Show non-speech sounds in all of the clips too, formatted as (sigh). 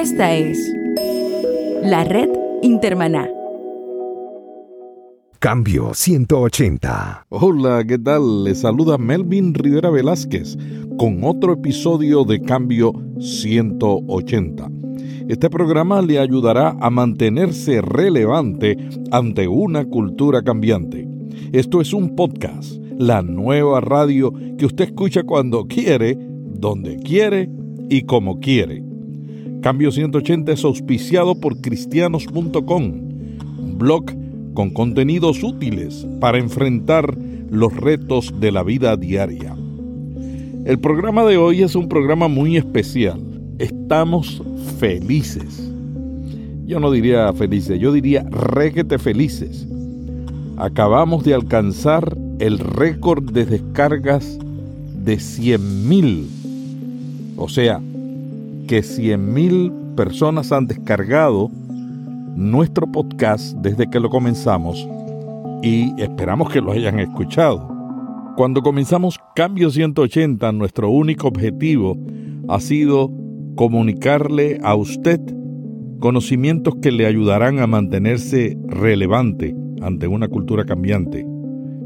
Esta es la red Intermaná. Cambio 180. Hola, ¿qué tal? Les saluda Melvin Rivera Velázquez con otro episodio de Cambio 180. Este programa le ayudará a mantenerse relevante ante una cultura cambiante. Esto es un podcast, la nueva radio que usted escucha cuando quiere, donde quiere y como quiere. Cambio 180 es auspiciado por cristianos.com, blog con contenidos útiles para enfrentar los retos de la vida diaria. El programa de hoy es un programa muy especial. Estamos felices. Yo no diría felices, yo diría requete felices. Acabamos de alcanzar el récord de descargas de 100.000. O sea, que 100.000 personas han descargado nuestro podcast desde que lo comenzamos y esperamos que lo hayan escuchado. Cuando comenzamos Cambio 180, nuestro único objetivo ha sido comunicarle a usted conocimientos que le ayudarán a mantenerse relevante ante una cultura cambiante.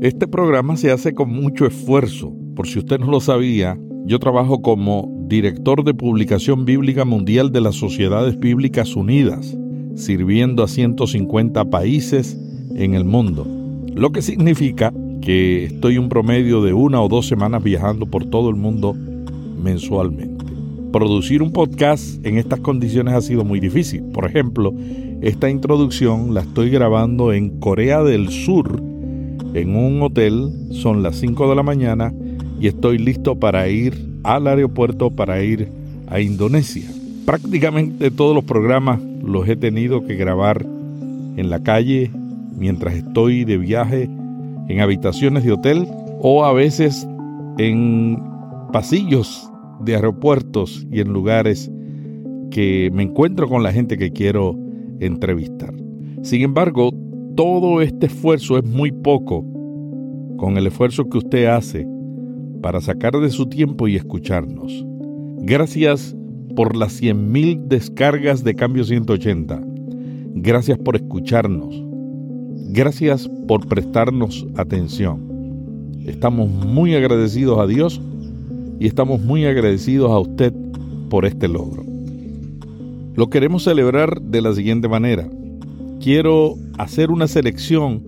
Este programa se hace con mucho esfuerzo. Por si usted no lo sabía, yo trabajo como director de publicación bíblica mundial de las Sociedades Bíblicas Unidas, sirviendo a 150 países en el mundo, lo que significa que estoy un promedio de una o dos semanas viajando por todo el mundo mensualmente. Producir un podcast en estas condiciones ha sido muy difícil. Por ejemplo, esta introducción la estoy grabando en Corea del Sur, en un hotel, son las 5 de la mañana y estoy listo para ir al aeropuerto para ir a Indonesia. Prácticamente todos los programas los he tenido que grabar en la calle mientras estoy de viaje en habitaciones de hotel o a veces en pasillos de aeropuertos y en lugares que me encuentro con la gente que quiero entrevistar. Sin embargo, todo este esfuerzo es muy poco con el esfuerzo que usted hace para sacar de su tiempo y escucharnos. Gracias por las 100.000 descargas de Cambio 180. Gracias por escucharnos. Gracias por prestarnos atención. Estamos muy agradecidos a Dios y estamos muy agradecidos a usted por este logro. Lo queremos celebrar de la siguiente manera. Quiero hacer una selección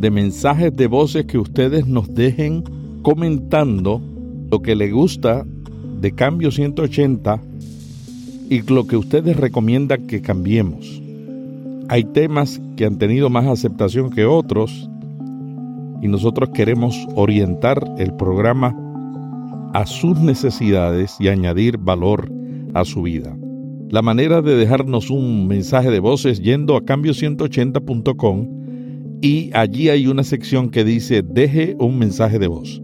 de mensajes de voces que ustedes nos dejen comentando lo que le gusta de Cambio 180 y lo que ustedes recomiendan que cambiemos. Hay temas que han tenido más aceptación que otros y nosotros queremos orientar el programa a sus necesidades y añadir valor a su vida. La manera de dejarnos un mensaje de voz es yendo a cambio180.com y allí hay una sección que dice deje un mensaje de voz.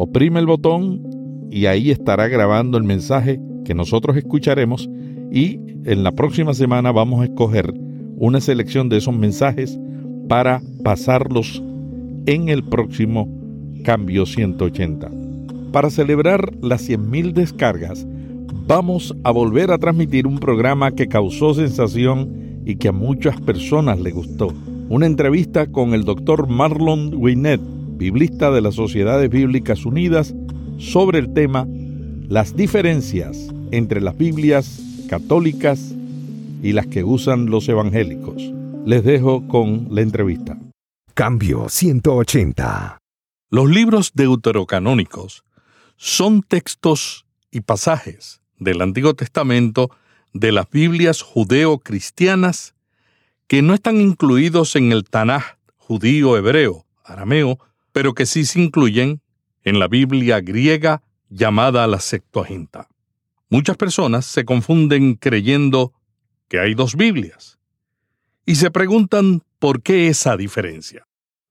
Oprime el botón y ahí estará grabando el mensaje que nosotros escucharemos y en la próxima semana vamos a escoger una selección de esos mensajes para pasarlos en el próximo cambio 180. Para celebrar las 100.000 descargas, vamos a volver a transmitir un programa que causó sensación y que a muchas personas le gustó. Una entrevista con el doctor Marlon Winnet, biblista de las Sociedades Bíblicas Unidas, sobre el tema Las diferencias entre las Biblias católicas y las que usan los evangélicos. Les dejo con la entrevista. Cambio 180. Los libros deuterocanónicos son textos y pasajes del Antiguo Testamento de las Biblias judeo-cristianas que no están incluidos en el Tanaj judío hebreo, arameo pero que sí se incluyen en la Biblia griega llamada la Septuaginta. Muchas personas se confunden creyendo que hay dos Biblias y se preguntan por qué esa diferencia.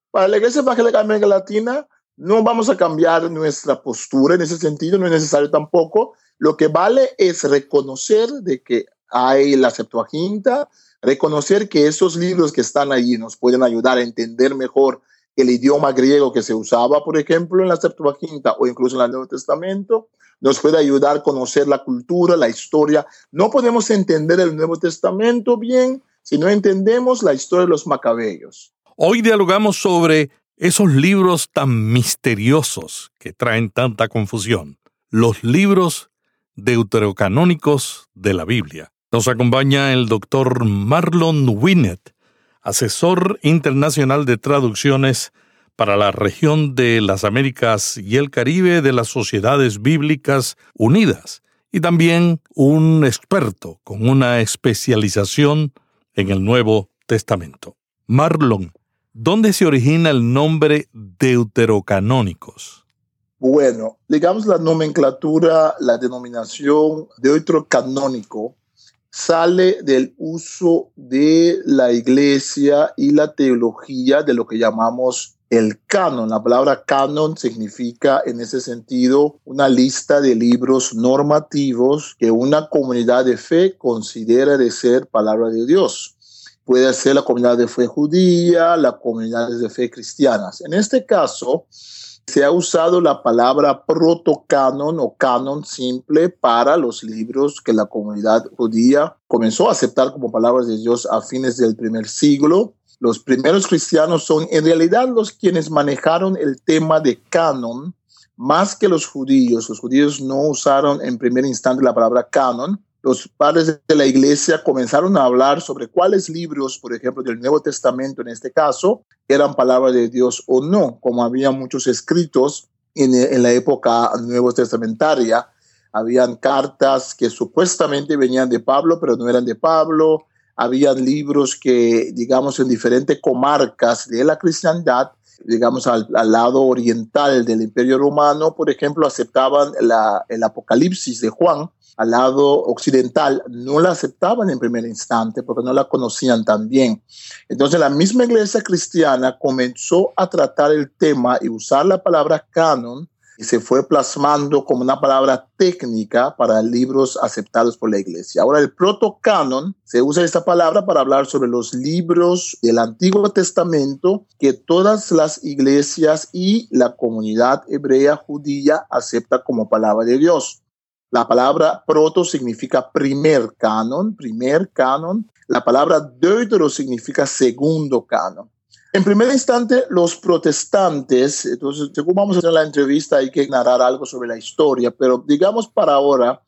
Para la Iglesia Evangélica América Latina no vamos a cambiar nuestra postura en ese sentido, no es necesario tampoco. Lo que vale es reconocer de que hay la Septuaginta, reconocer que esos libros que están allí nos pueden ayudar a entender mejor el idioma griego que se usaba, por ejemplo, en la Septuaginta o incluso en el Nuevo Testamento, nos puede ayudar a conocer la cultura, la historia. No podemos entender el Nuevo Testamento bien si no entendemos la historia de los macabeos. Hoy dialogamos sobre esos libros tan misteriosos que traen tanta confusión, los libros deuterocanónicos de la Biblia. Nos acompaña el doctor Marlon Winnet, asesor internacional de traducciones para la región de las Américas y el Caribe de las Sociedades Bíblicas Unidas, y también un experto con una especialización en el Nuevo Testamento. Marlon, ¿dónde se origina el nombre deuterocanónicos? Bueno, digamos la nomenclatura, la denominación deuterocanónico sale del uso de la iglesia y la teología de lo que llamamos el canon. La palabra canon significa en ese sentido una lista de libros normativos que una comunidad de fe considera de ser palabra de Dios. Puede ser la comunidad de fe judía, la comunidad de fe cristianas. En este caso, se ha usado la palabra protocanon o canon simple para los libros que la comunidad judía comenzó a aceptar como palabras de Dios a fines del primer siglo los primeros cristianos son en realidad los quienes manejaron el tema de canon más que los judíos. Los judíos no usaron en primer instante la palabra canon. Los padres de la iglesia comenzaron a hablar sobre cuáles libros, por ejemplo, del Nuevo Testamento en este caso, eran palabra de Dios o no, como había muchos escritos en, la época nuevo testamentaria. Habían cartas que supuestamente venían de Pablo, pero no eran de Pablo habían libros que, digamos, en diferentes comarcas de la cristiandad, digamos, al, lado oriental del Imperio Romano, por ejemplo, aceptaban el Apocalipsis de Juan, al lado occidental no la aceptaban en primer instante porque no la conocían tan bien. Entonces la misma iglesia cristiana comenzó a tratar el tema y usar la palabra canon y se fue plasmando como una palabra técnica para libros aceptados por la iglesia. Ahora, el protocanon, se usa esta palabra para hablar sobre los libros del Antiguo Testamento que todas las iglesias y la comunidad hebrea judía acepta como palabra de Dios. La palabra proto significa primer canon, primer canon. La palabra deutero significa segundo canon. En primer instante, los protestantes, entonces, según vamos a hacer la entrevista, hay que narrar algo sobre la historia, pero digamos para ahora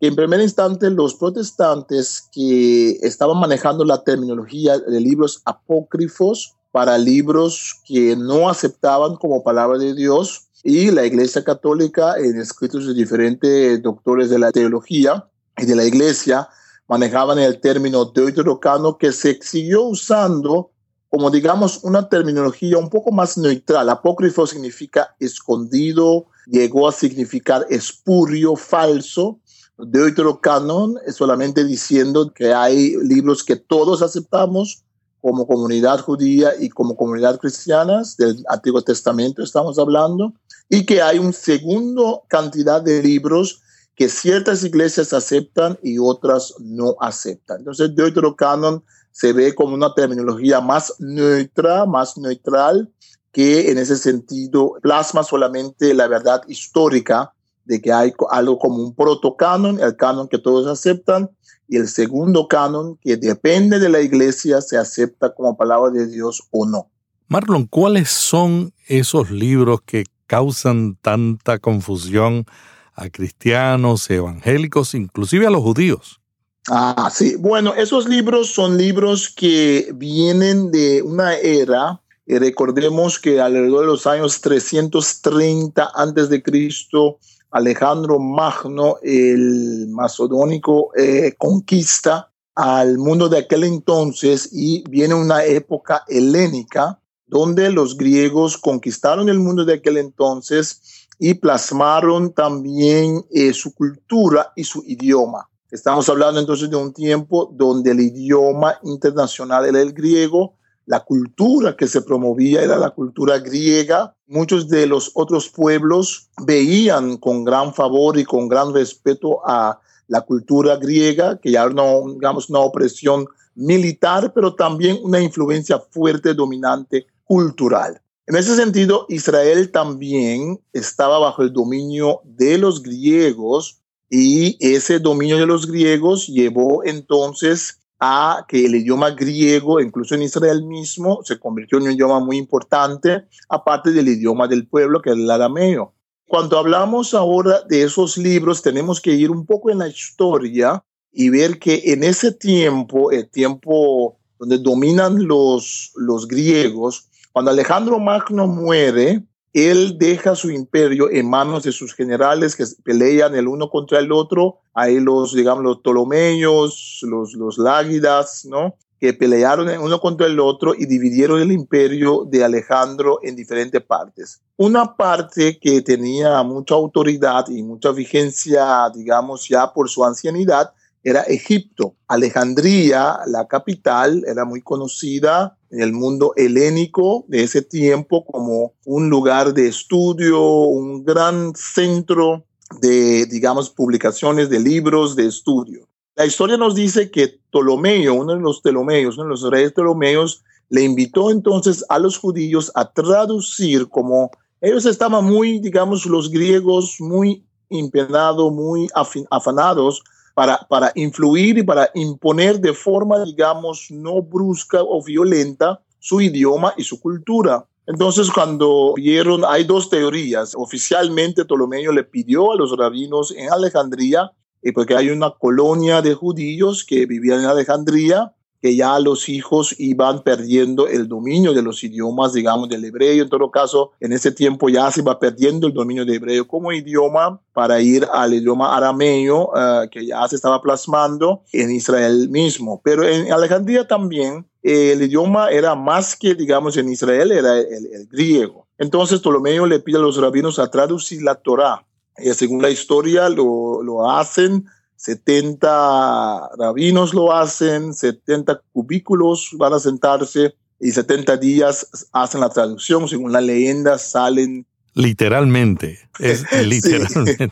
que en primer instante los protestantes que estaban manejando la terminología de libros apócrifos para libros que no aceptaban como palabra de Dios y la Iglesia Católica en escritos de diferentes doctores de la teología y de la Iglesia manejaban el término deuterocano que se siguió usando como digamos una terminología un poco más neutral. Apócrifo significa escondido, llegó a significar espurio, falso. Deuterocanon es solamente diciendo que hay libros que todos aceptamos como comunidad judía y como comunidad cristiana del Antiguo Testamento estamos hablando, y que hay un segundo cantidad de libros que ciertas iglesias aceptan y otras no aceptan. Entonces, Deuterocanon se ve como una terminología más neutra, más neutral, que en ese sentido plasma solamente la verdad histórica de que hay algo como un protocanon, el canon que todos aceptan, y el segundo canon que depende de la iglesia se acepta como palabra de Dios o no. Marlon, ¿cuáles son esos libros que causan tanta confusión a cristianos, evangélicos, inclusive a los judíos? Ah, sí. Bueno, esos libros son libros que vienen de una era. Y recordemos que alrededor de los años 330 antes de Cristo, Alejandro Magno, el macedónico, eh, conquista al mundo de aquel entonces y viene una época helénica donde los griegos conquistaron el mundo de aquel entonces y plasmaron también eh, su cultura y su idioma. Estamos hablando entonces de un tiempo donde el idioma internacional era el griego, la cultura que se promovía era la cultura griega. Muchos de los otros pueblos veían con gran favor y con gran respeto a la cultura griega, que ya una, digamos, una opresión militar, pero también una influencia fuerte, dominante, cultural. En ese sentido, Israel también estaba bajo el dominio de los griegos y ese dominio de los griegos llevó entonces a que el idioma griego, incluso en Israel mismo, se convirtió en un idioma muy importante, aparte del idioma del pueblo, que es el arameo. Cuando hablamos ahora de esos libros, tenemos que ir un poco en la historia y ver que en ese tiempo, el tiempo donde dominan los, los griegos, cuando Alejandro Magno muere, él deja su imperio en manos de sus generales que pelean el uno contra el otro. Ahí los, digamos, los Ptolomeos, los, los Lágidas, ¿no? Que pelearon el uno contra el otro y dividieron el imperio de Alejandro en diferentes partes. Una parte que tenía mucha autoridad y mucha vigencia, digamos, ya por su ancianidad, era Egipto. Alejandría, la capital, era muy conocida el mundo helénico de ese tiempo como un lugar de estudio, un gran centro de, digamos, publicaciones de libros de estudio. La historia nos dice que Ptolomeo, uno de los Ptolomeos, uno de los reyes Ptolomeos, le invitó entonces a los judíos a traducir como ellos estaban muy, digamos, los griegos muy impenados, muy afanados para, influir y para imponer de forma, digamos, no brusca o violenta su idioma y su cultura. Entonces, cuando vieron, hay dos teorías. Oficialmente, Ptolomeo le pidió a los rabinos en Alejandría, y porque hay una colonia de judíos que vivían en Alejandría, que ya los hijos iban perdiendo el dominio de los idiomas, digamos, del hebreo. En todo caso, en ese tiempo ya se iba perdiendo el dominio de hebreo como idioma para ir al idioma arameo, eh, que ya se estaba plasmando en Israel mismo. Pero en Alejandría también el idioma era más que, digamos, en Israel, era el, griego. Entonces Ptolomeo le pide a los rabinos a traducir la Torá. Y según la historia lo, lo hacen 70 rabinos lo hacen, 70 cubículos van a sentarse y 70 días hacen la traducción. Según la leyenda salen Literalmente, es (laughs) literalmente.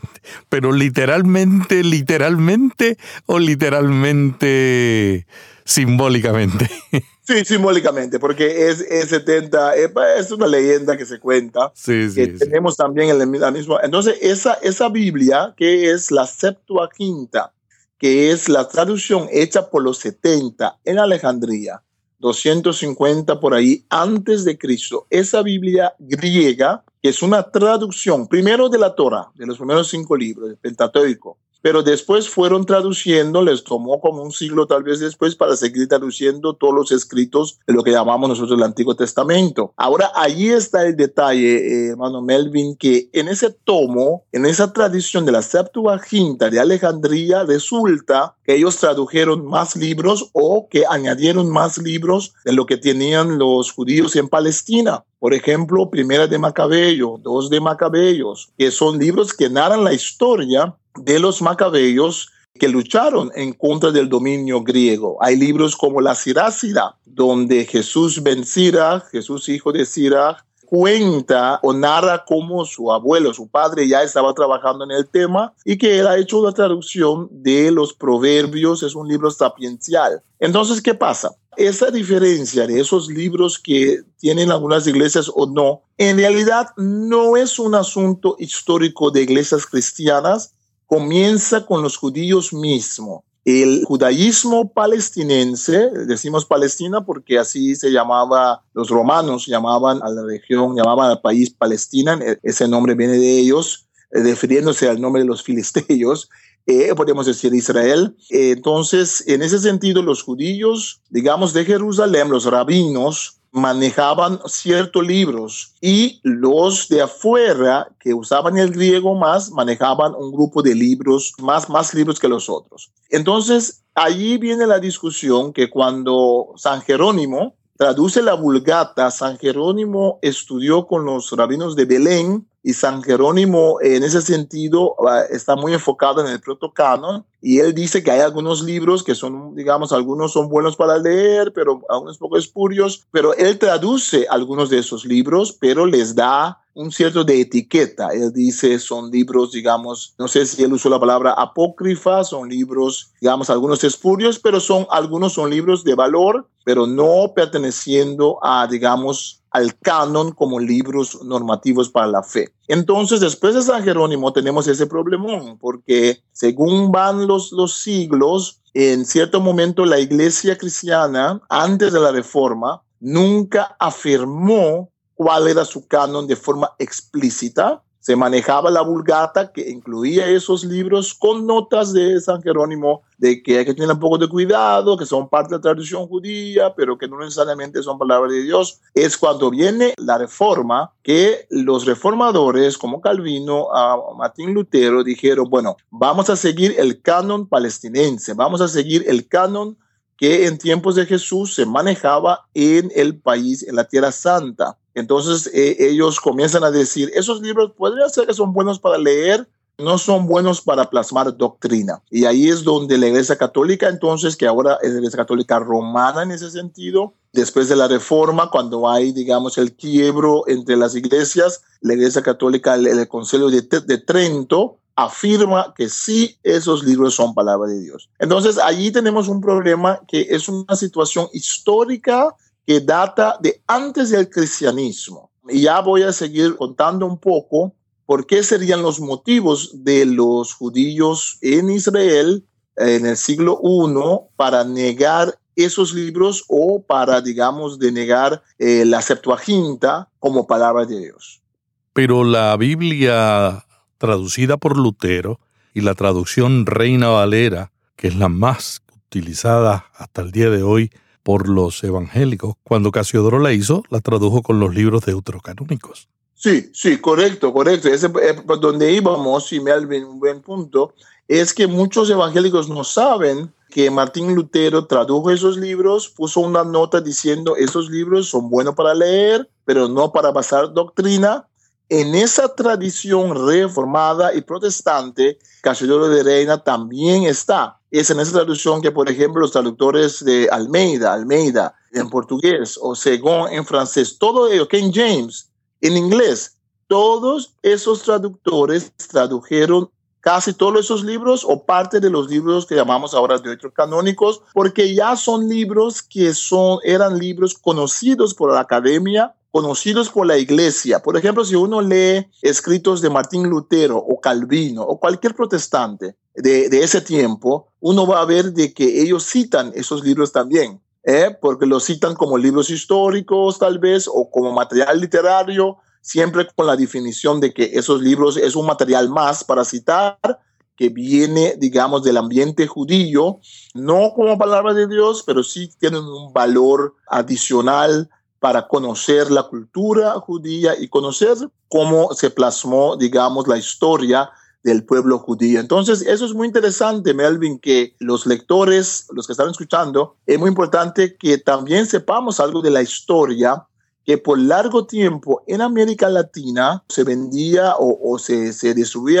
Pero literalmente, literalmente o literalmente simbólicamente. (laughs) Sí, simbólicamente, porque es, es 70, es una leyenda que se cuenta. Sí, sí. tenemos también el, la misma. Entonces, esa, esa Biblia, que es la Septuaginta, que es la traducción hecha por los 70 en Alejandría, 250 por ahí antes de Cristo, esa Biblia griega, que es una traducción primero de la Torah, de los primeros cinco libros, del Pentateuco, pero después fueron traduciendo, les tomó como un siglo tal vez después para seguir traduciendo todos los escritos de lo que llamamos nosotros el Antiguo Testamento. Ahora, ahí está el detalle, eh, hermano Melvin, que en ese tomo, en esa tradición de la Septuaginta de Alejandría, resulta que ellos tradujeron más libros o que añadieron más libros de lo que tenían los judíos en Palestina. Por ejemplo, Primera de Macabeo, Dos de Macabeos, que son libros que narran la historia de los macabeos que lucharon en contra del dominio griego. Hay libros como la Sirácida, donde Jesús ben Jesús hijo de Sirach, cuenta o narra cómo su abuelo, su padre ya estaba trabajando en el tema y que él ha hecho una traducción de los proverbios, es un libro sapiencial. Entonces, ¿qué pasa? Esa diferencia de esos libros que tienen algunas iglesias o no, en realidad no es un asunto histórico de iglesias cristianas, comienza con los judíos mismos. El judaísmo palestinense, decimos Palestina porque así se llamaba, los romanos llamaban a la región, llamaban al país Palestina, ese nombre viene de ellos, eh, refiriéndose al nombre de los filisteos, eh, podemos decir Israel. entonces, en ese sentido, los judíos, digamos, de Jerusalén, los rabinos, manejaban ciertos libros y los de afuera que usaban el griego más manejaban un grupo de libros, más, más libros que los otros. Entonces, allí viene la discusión que cuando San Jerónimo traduce la Vulgata, San Jerónimo estudió con los rabinos de Belén y San Jerónimo en ese sentido está muy enfocado en el protocanon y él dice que hay algunos libros que son, digamos, algunos son buenos para leer, pero algunos poco espurios, pero él traduce algunos de esos libros, pero les da un cierto de etiqueta. Él dice son libros, digamos, no sé si él usó la palabra apócrifa, son libros, digamos, algunos espurios, pero son algunos son libros de valor, pero no perteneciendo a, digamos, al canon como libros normativos para la fe. Entonces, después de San Jerónimo tenemos ese problemón, porque según van los, los siglos, en cierto momento la iglesia cristiana, antes de la reforma, nunca afirmó cuál era su canon de forma explícita, se manejaba la vulgata que incluía esos libros con notas de San Jerónimo de que hay que tener un poco de cuidado, que son parte de la tradición judía, pero que no necesariamente son palabras de Dios. Es cuando viene la reforma que los reformadores como Calvino, a Martín Lutero, dijeron, bueno, vamos a seguir el canon palestinense, vamos a seguir el canon que en tiempos de Jesús se manejaba en el país, en la Tierra Santa. Entonces eh, ellos comienzan a decir, esos libros podrían ser que son buenos para leer, no son buenos para plasmar doctrina. Y ahí es donde la Iglesia Católica, entonces, que ahora es la Iglesia Católica romana en ese sentido, después de la Reforma, cuando hay, digamos, el quiebro entre las iglesias, la Iglesia Católica, el, el Concilio de Trento, afirma que sí esos libros son palabra de Dios. Entonces, allí tenemos un problema que es una situación histórica que data de antes del cristianismo. Y ya voy a seguir contando un poco por qué serían los motivos de los judíos en Israel en el siglo I para negar esos libros o para, digamos, denegar eh, la Septuaginta como palabra de Dios. Pero la Biblia traducida por Lutero y la traducción Reina Valera, que es la más utilizada hasta el día de hoy, por los evangélicos. Cuando Casiodoro la hizo, la tradujo con los libros deuterocanónicos. Sí, sí, correcto, correcto. Ese, eh, donde íbamos, y me un buen punto, es que muchos evangélicos no saben que Martín Lutero tradujo esos libros, puso una nota diciendo esos libros son buenos para leer, pero no para basar doctrina. En esa tradición reformada y protestante, Casiodoro de Reina también está es en esa traducción que, por ejemplo, los traductores de Almeida, Almeida en portugués o Según en francés, todo ello, King James en inglés, todos esos traductores tradujeron casi todos esos libros o parte de los libros que llamamos ahora de canónicos, porque ya son libros que son, eran libros conocidos por la academia, conocidos por la iglesia. Por ejemplo, si uno lee escritos de Martín Lutero o Calvino o cualquier protestante de, ese tiempo, uno va a ver de que ellos citan esos libros también, ¿eh? porque los citan como libros históricos tal vez o como material literario, siempre con la definición de que esos libros es un material más para citar que viene, digamos, del ambiente judío, no como palabra de Dios, pero sí tienen un valor adicional para conocer la cultura judía y conocer cómo se plasmó, digamos, la historia del pueblo judío. Entonces, eso es muy interesante, Melvin, que los lectores, los que están escuchando, es muy importante que también sepamos algo de la historia que por largo tiempo en América Latina se vendía o, se, se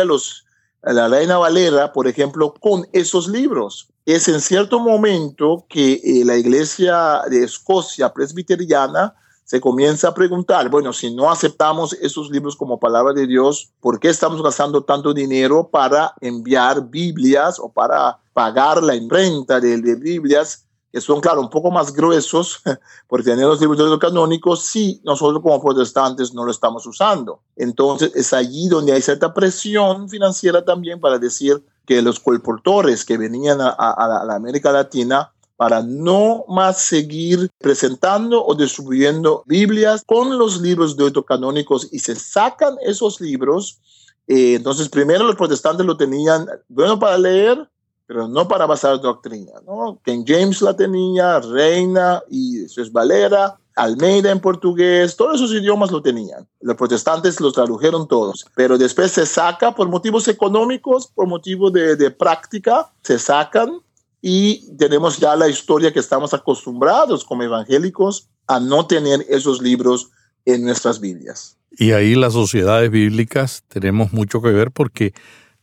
los, la Reina Valera, por ejemplo, con esos libros. Es en cierto momento que eh, la iglesia de Escocia presbiteriana se comienza a preguntar, bueno, si no aceptamos esos libros como palabra de Dios, ¿por qué estamos gastando tanto dinero para enviar Biblias o para pagar la imprenta de, Biblias? Que son, claro, un poco más gruesos, (laughs) por tener los libros canónicos, si nosotros como protestantes no lo estamos usando. Entonces, es allí donde hay cierta presión financiera también para decir que los colportores que venían a la América Latina para no más seguir presentando o distribuyendo Biblias con los libros deuterocanónicos y se sacan esos libros. Eh, entonces, primero los protestantes lo tenían bueno para leer, pero no para basar doctrina. ¿no? King James la tenía, Reina y es Valera, Almeida en portugués, todos esos idiomas lo tenían. Los protestantes los tradujeron todos, pero después se saca por motivos económicos, por motivos de, de práctica, se sacan y tenemos ya la historia que estamos acostumbrados como evangélicos a no tener esos libros en nuestras Biblias. Y ahí las sociedades bíblicas tenemos mucho que ver porque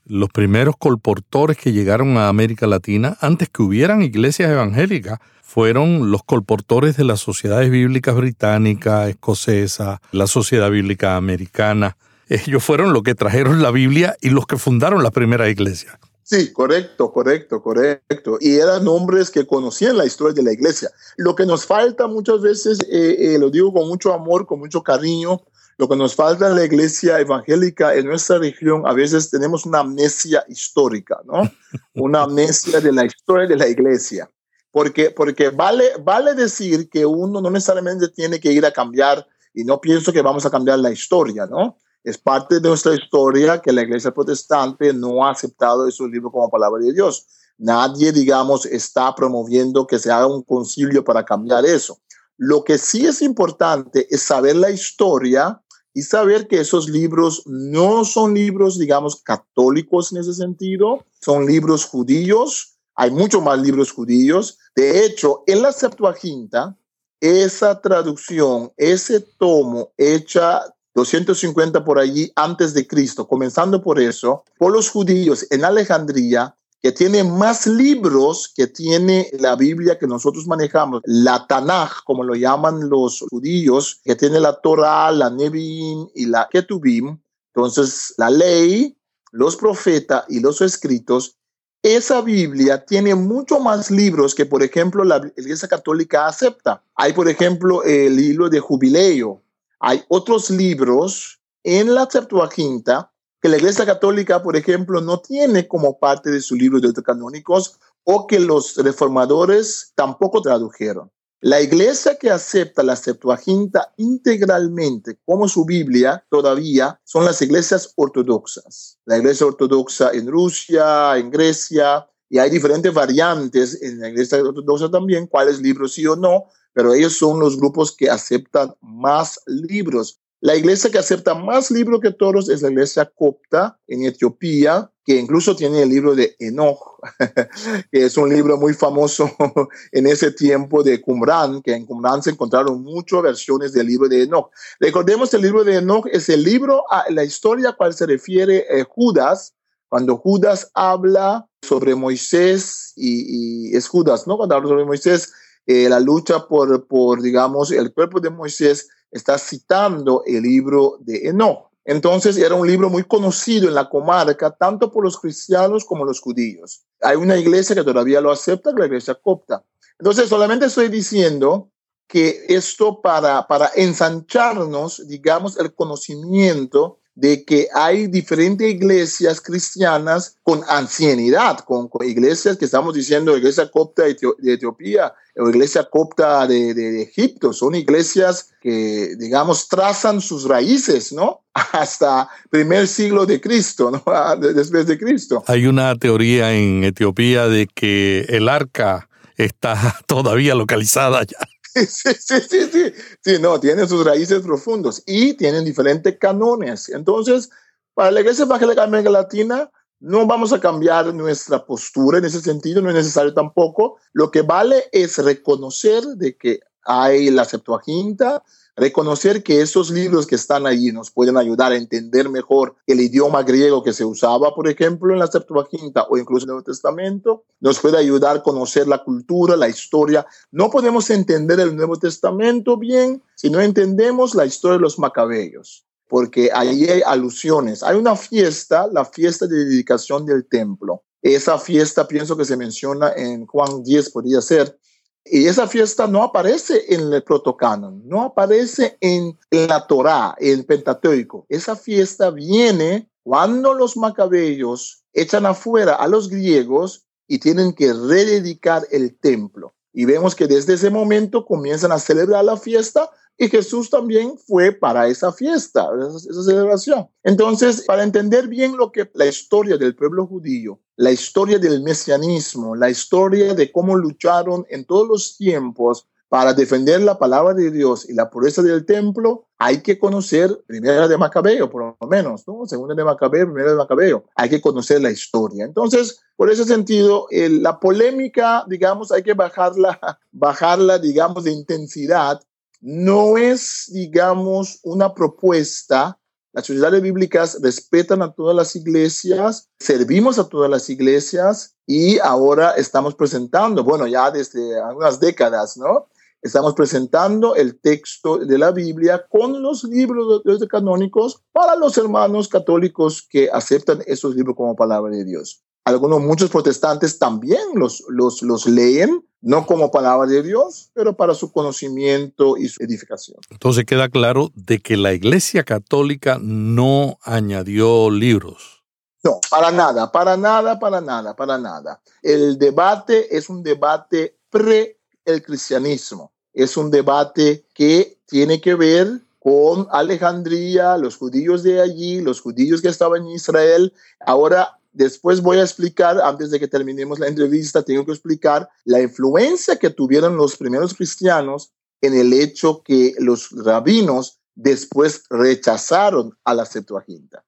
los primeros colportores que llegaron a América Latina, antes que hubieran iglesias evangélicas, fueron los colportores de las sociedades bíblicas británicas, escocesa, la sociedad bíblica americana. Ellos fueron los que trajeron la Biblia y los que fundaron la primera iglesia. Sí, correcto, correcto, correcto. Y eran hombres que conocían la historia de la iglesia. Lo que nos falta muchas veces, eh, eh, lo digo con mucho amor, con mucho cariño, lo que nos falta en la iglesia evangélica en nuestra región, a veces tenemos una amnesia histórica, ¿no? (laughs) Una amnesia de la historia de la iglesia. Porque, porque vale, vale decir que uno no necesariamente tiene que ir a cambiar, y no pienso que vamos a cambiar la historia, ¿no? Es parte de nuestra historia que la iglesia protestante no ha aceptado esos libros como palabra de Dios. Nadie, digamos, está promoviendo que se haga un concilio para cambiar eso. Lo que sí es importante es saber la historia y saber que esos libros no son libros, digamos, católicos en ese sentido, son libros judíos. Hay muchos más libros judíos. De hecho, en la Septuaginta, esa traducción, ese tomo hecha 250 por allí antes de Cristo, comenzando por eso, por los judíos en Alejandría, que tiene más libros que tiene la Biblia que nosotros manejamos, la Tanaj, como lo llaman los judíos, que tiene la Torah, la Nevi'im y la Ketubim. Entonces, la ley, los profetas y los escritos, esa Biblia tiene mucho más libros que, por ejemplo, la Iglesia Católica acepta. Hay, por ejemplo, el libro de Jubileo, hay otros libros en la Septuaginta que la Iglesia Católica, por ejemplo, no tiene como parte de sus libros canónicos o que los reformadores tampoco tradujeron. La iglesia que acepta la Septuaginta integralmente como su Biblia todavía son las iglesias ortodoxas. La iglesia ortodoxa en Rusia, en Grecia, y hay diferentes variantes en la iglesia ortodoxa también, cuáles libros sí o no, pero ellos son los grupos que aceptan más libros. La iglesia que acepta más libros que todos es la iglesia copta en Etiopía, que incluso tiene el libro de Enoch, (laughs) que es un libro muy famoso (laughs) en ese tiempo de Qumran, que en Qumran se encontraron muchas versiones del libro de Enoch. Recordemos, el libro de Enoch es el libro, a la historia a cual se refiere eh, Judas, cuando Judas habla sobre Moisés, y, y, es Judas, ¿no? Cuando habla sobre Moisés, eh, la lucha por, por, digamos, el cuerpo de Moisés, está citando el libro de Enoch. Entonces era un libro muy conocido en la comarca, tanto por los cristianos como los judíos. Hay una iglesia que todavía lo acepta, la iglesia copta. Entonces solamente estoy diciendo que esto para, para ensancharnos, digamos, el conocimiento de que hay diferentes iglesias cristianas con ancianidad, con, iglesias que estamos diciendo, iglesia copta de, Etiopía o iglesia copta de, Egipto, son iglesias que, digamos, trazan sus raíces, ¿no? (laughs) Hasta primer siglo de Cristo, ¿no? (laughs) Después de Cristo. Hay una teoría en Etiopía de que el arca está (laughs) todavía localizada allá. (laughs) Sí, sí, sí, sí, sí, no, tienen sus raíces profundos y tienen diferentes canones. Entonces, para la Iglesia Evangélica América Latina, no vamos a cambiar nuestra postura en ese sentido, no es necesario tampoco. Lo que vale es reconocer de que hay la Septuaginta, reconocer que esos libros que están allí nos pueden ayudar a entender mejor el idioma griego que se usaba, por ejemplo, en la Septuaginta o incluso en el Nuevo Testamento, nos puede ayudar a conocer la cultura, la historia. No podemos entender el Nuevo Testamento bien si no entendemos la historia de los macabeos, porque ahí hay alusiones. Hay una fiesta, la fiesta de dedicación del templo. Esa fiesta pienso que se menciona en Juan 10, podría ser, y esa fiesta no aparece en el protocanon, no aparece en, la Torá, en el Pentateuco. Esa fiesta viene cuando los macabeos echan afuera a los griegos y tienen que rededicar el templo. Y vemos que desde ese momento comienzan a celebrar la fiesta y Jesús también fue para esa fiesta, esa, celebración. Entonces, para entender bien lo que la historia del pueblo judío, la historia del mesianismo, la historia de cómo lucharon en todos los tiempos para defender la palabra de Dios y la pureza del templo, hay que conocer primera de Macabeo, por lo menos, ¿no? Segunda de Macabeo, primera de Macabeo. Hay que conocer la historia. Entonces, por ese sentido, la polémica, digamos, hay que bajarla, (laughs) bajarla, digamos, de intensidad no es, digamos, una propuesta. Las sociedades bíblicas respetan a todas las iglesias, servimos a todas las iglesias y ahora estamos presentando, bueno, ya desde algunas décadas, ¿no? Estamos presentando el texto de la Biblia con los libros canónicos para los hermanos católicos que aceptan esos libros como palabra de Dios. Algunos, muchos protestantes también los, los, los leen, no como palabra de Dios, pero para su conocimiento y su edificación. Entonces queda claro de que la Iglesia Católica no añadió libros. No, para nada, para nada, para nada, para nada. El debate es un debate pre el cristianismo. Es un debate que tiene que ver con Alejandría, los judíos de allí, los judíos que estaban en Israel. Ahora, después voy a explicar, antes de que terminemos la entrevista, tengo que explicar la influencia que tuvieron los primeros cristianos en el hecho que los rabinos después rechazaron a la Septuaginta.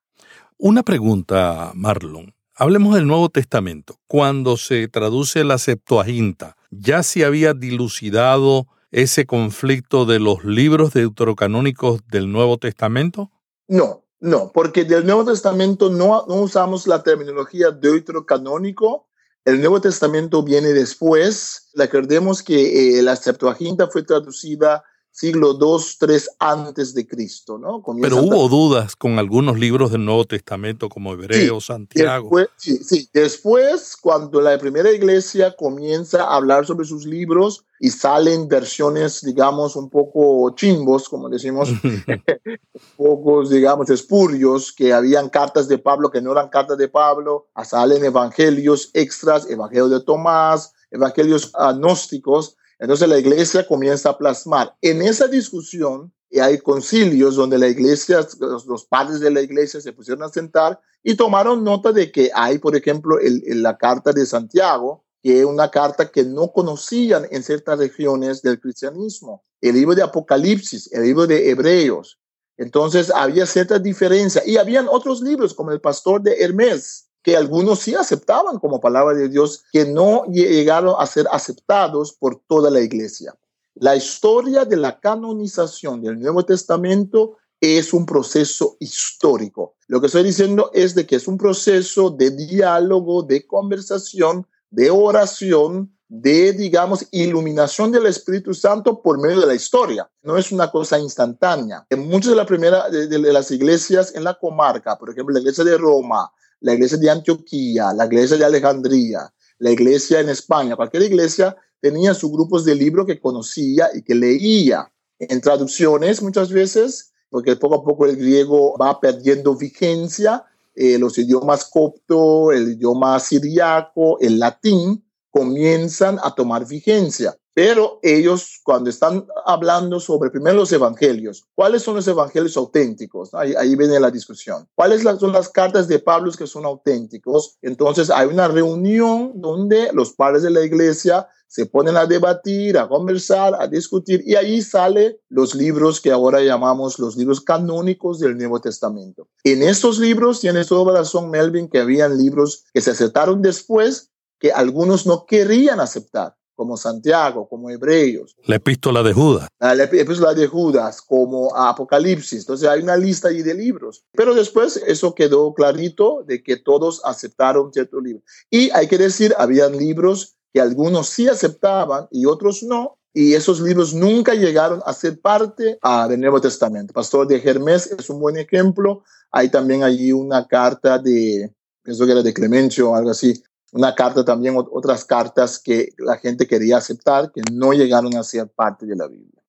Una pregunta, Marlon. Hablemos del Nuevo Testamento. Cuando se traduce la Septuaginta, ¿ya se había dilucidado ese conflicto de los libros deuterocanónicos del Nuevo Testamento? No, no, porque del Nuevo Testamento no, no usamos la terminología deuterocanónico. El Nuevo Testamento viene después. Recordemos que eh, la Septuaginta fue traducida siglo 2, 3 antes de Cristo, ¿no? Pero hubo dudas con algunos libros del Nuevo Testamento como Hebreo, Santiago. Después, sí, sí, después cuando la primera iglesia comienza a hablar sobre sus libros y salen versiones, digamos, un poco chimbos, como decimos, (laughs) (laughs) pocos, digamos, espurios, que habían cartas de Pablo que no eran cartas de Pablo, salen evangelios extras, evangelio de Tomás, evangelios agnósticos, entonces la iglesia comienza a plasmar. En esa discusión, y hay concilios donde la iglesia, los, padres de la iglesia se pusieron a sentar y tomaron nota de que hay, por ejemplo, la carta de Santiago, que es una carta que no conocían en ciertas regiones del cristianismo. El libro de Apocalipsis, el libro de Hebreos. Entonces había cierta diferencia. Y habían otros libros como el Pastor de Hermes, que algunos sí aceptaban como palabra de Dios, que no llegaron a ser aceptados por toda la iglesia. La historia de la canonización del Nuevo Testamento es un proceso histórico. Lo que estoy diciendo es de que es un proceso de diálogo, de conversación, de oración, de, digamos, iluminación del Espíritu Santo por medio de la historia. No es una cosa instantánea. En muchas de, la primera, de las iglesias en la comarca, por ejemplo, la iglesia de Roma, la iglesia de Antioquía, la iglesia de Alejandría, la iglesia en España, cualquier iglesia tenía sus grupos de libro que conocía y que leía en traducciones muchas veces, porque poco a poco el griego va perdiendo vigencia, eh, los idiomas copto, el idioma siriaco, el latín comienzan a tomar vigencia. Pero ellos, cuando están hablando sobre primero los evangelios, ¿cuáles son los evangelios auténticos? Ahí, viene la discusión. ¿Cuáles son las cartas de Pablo que son auténticos? Entonces hay una reunión donde los padres de la iglesia se ponen a debatir, a conversar, a discutir, y ahí salen los libros que ahora llamamos los libros canónicos del Nuevo Testamento. En estos libros, tienes toda razón, Melvin, que habían libros que se aceptaron después que algunos no querían aceptar como Santiago, como Hebreos. La epístola de Judas. La epístola de Judas, como Apocalipsis. Entonces hay una lista ahí de libros. Pero después eso quedó clarito de que todos aceptaron cierto libro. Y hay que decir, habían libros que algunos sí aceptaban y otros no. Y esos libros nunca llegaron a ser parte ah, del Nuevo Testamento. Pastor de Hermes es un buen ejemplo. Hay también allí una carta de, pienso que era de Clemencio o algo así, una carta también, otras cartas que la gente quería aceptar, que no llegaron a ser parte de la Biblia.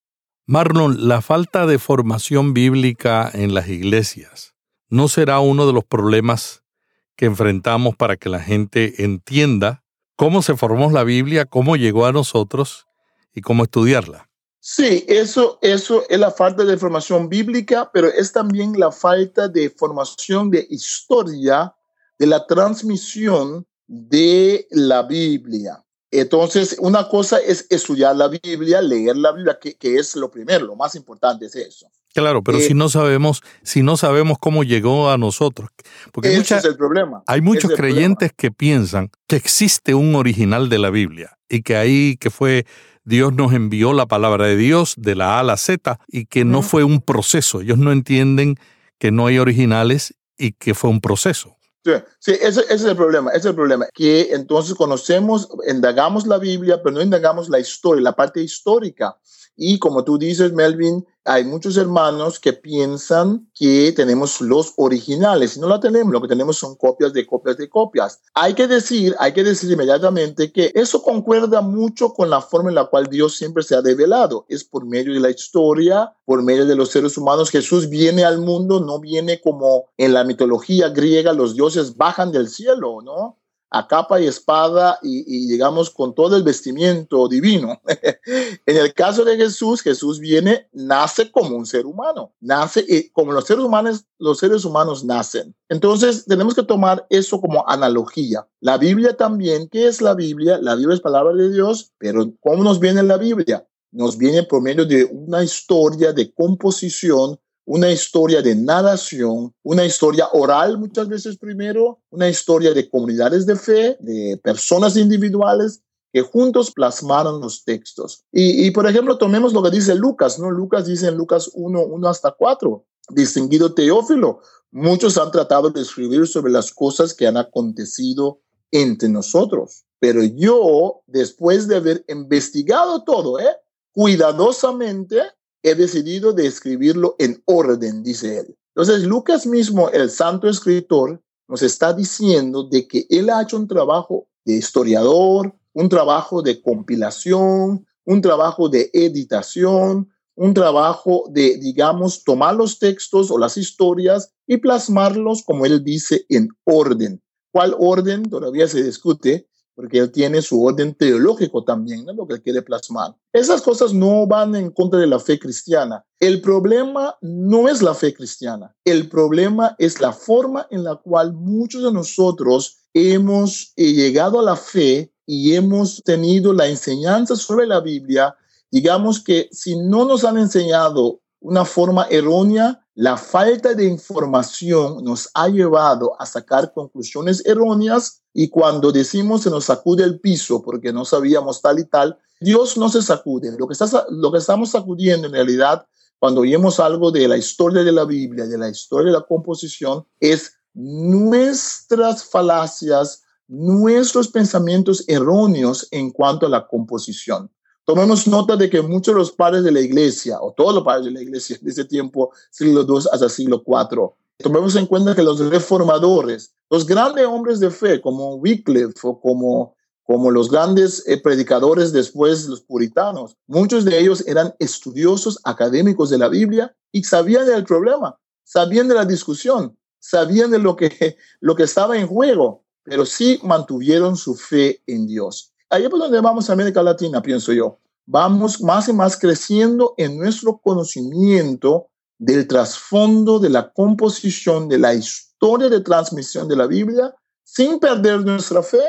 Marlon, la falta de formación bíblica en las iglesias no será uno de los problemas que enfrentamos para que la gente entienda cómo se formó la Biblia, cómo llegó a nosotros y cómo estudiarla. Sí, eso, eso es la falta de formación bíblica, pero es también la falta de formación de historia de la transmisión de la Biblia. Entonces, una cosa es estudiar la Biblia, leer la Biblia, que, es lo primero, lo más importante es eso. Claro, pero si eh, no sabemos, si no sabemos cómo llegó a nosotros, porque ese es el problema. Hay muchos creyentes que piensan que existe un original de la Biblia y que ahí que fue Dios nos envió la palabra de Dios de la A a la Z y que no fue un proceso. Ellos no entienden que no hay originales y que fue un proceso. Sí, ese, es el problema, ese es el problema, que entonces conocemos, indagamos la Biblia, pero no indagamos la historia, la parte histórica. Y como tú dices, Melvin, hay muchos hermanos que piensan que tenemos los originales y no la tenemos, lo que tenemos son copias de copias de copias. Hay que decir, hay que decir inmediatamente que eso concuerda mucho con la forma en la cual Dios siempre se ha revelado. Es por medio de la historia, por medio de los seres humanos. Jesús viene al mundo, no viene como en la mitología griega, los dioses bajan del cielo, ¿no? A capa y espada y, digamos con todo el vestimiento divino. (laughs) en el caso de Jesús, Jesús viene, nace como un ser humano, nace y como los seres humanos, los seres humanos nacen. Entonces tenemos que tomar eso como analogía. La Biblia también, ¿qué es la Biblia? La Biblia es palabra de Dios, pero ¿cómo nos viene la Biblia? Nos viene por medio de una historia de composición una historia de nadación, una historia oral muchas veces primero, una historia de comunidades de fe, de personas individuales que juntos plasmaron los textos. Y, por ejemplo, tomemos lo que dice Lucas, ¿no? Lucas dice en Lucas 1, 1 hasta 4, distinguido Teófilo, muchos han tratado de escribir sobre las cosas que han acontecido entre nosotros, pero yo, después de haber investigado todo, ¿eh? cuidadosamente, he decidido de escribirlo en orden, dice él. Entonces, Lucas mismo, el santo escritor, nos está diciendo de que él ha hecho un trabajo de historiador, un trabajo de compilación, un trabajo de editación, un trabajo de, digamos, tomar los textos o las historias y plasmarlos, como él dice, en orden. ¿Cuál orden? Todavía se discute, porque él tiene su orden teológico también, lo que quiere plasmar. Esas cosas no van en contra de la fe cristiana. El problema no es la fe cristiana, el problema es la forma en la cual muchos de nosotros hemos eh, llegado a la fe y hemos tenido la enseñanza sobre la Biblia. Digamos que si no nos han enseñado una forma errónea, la falta de información nos ha llevado a sacar conclusiones erróneas y cuando decimos se nos sacude el piso porque no sabíamos tal y tal, Dios no se sacude. Lo que, está, que estamos sacudiendo en realidad cuando oímos algo de la historia de la Biblia, de la historia de la composición, es nuestras falacias, nuestros pensamientos erróneos en cuanto a la composición. Tomemos nota de que muchos de los padres de la iglesia, o todos los padres de la iglesia de ese tiempo, siglo II hasta siglo IV, tomemos en cuenta que los reformadores, los grandes hombres de fe, como Wycliffe o como, como los grandes eh, predicadores después, los puritanos, muchos de ellos eran estudiosos académicos de la Biblia y sabían del problema, sabían de la discusión, sabían de lo que, (laughs) lo que estaba en juego, pero sí mantuvieron su fe en Dios. Ahí es por donde vamos a América Latina, pienso yo. Vamos más y más creciendo en nuestro conocimiento del trasfondo de la composición, de la historia de transmisión de la Biblia, sin perder nuestra fe,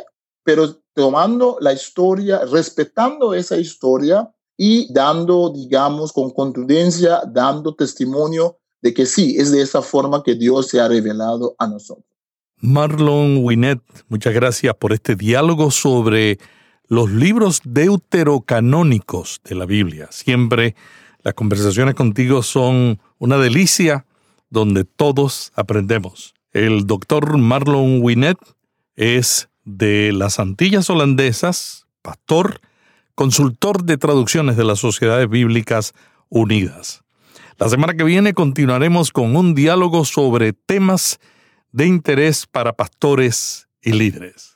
pero tomando la historia, respetando esa historia y dando, digamos, con contundencia, dando testimonio de que sí, es de esa forma que Dios se ha revelado a nosotros. Marlon Winnet, muchas gracias por este diálogo sobre los libros deuterocanónicos de la Biblia. Siempre las conversaciones contigo son una delicia donde todos aprendemos. El doctor Marlon Winnet es de las Antillas Holandesas, pastor, consultor de traducciones de las Sociedades Bíblicas Unidas. La semana que viene continuaremos con un diálogo sobre temas de interés para pastores y líderes.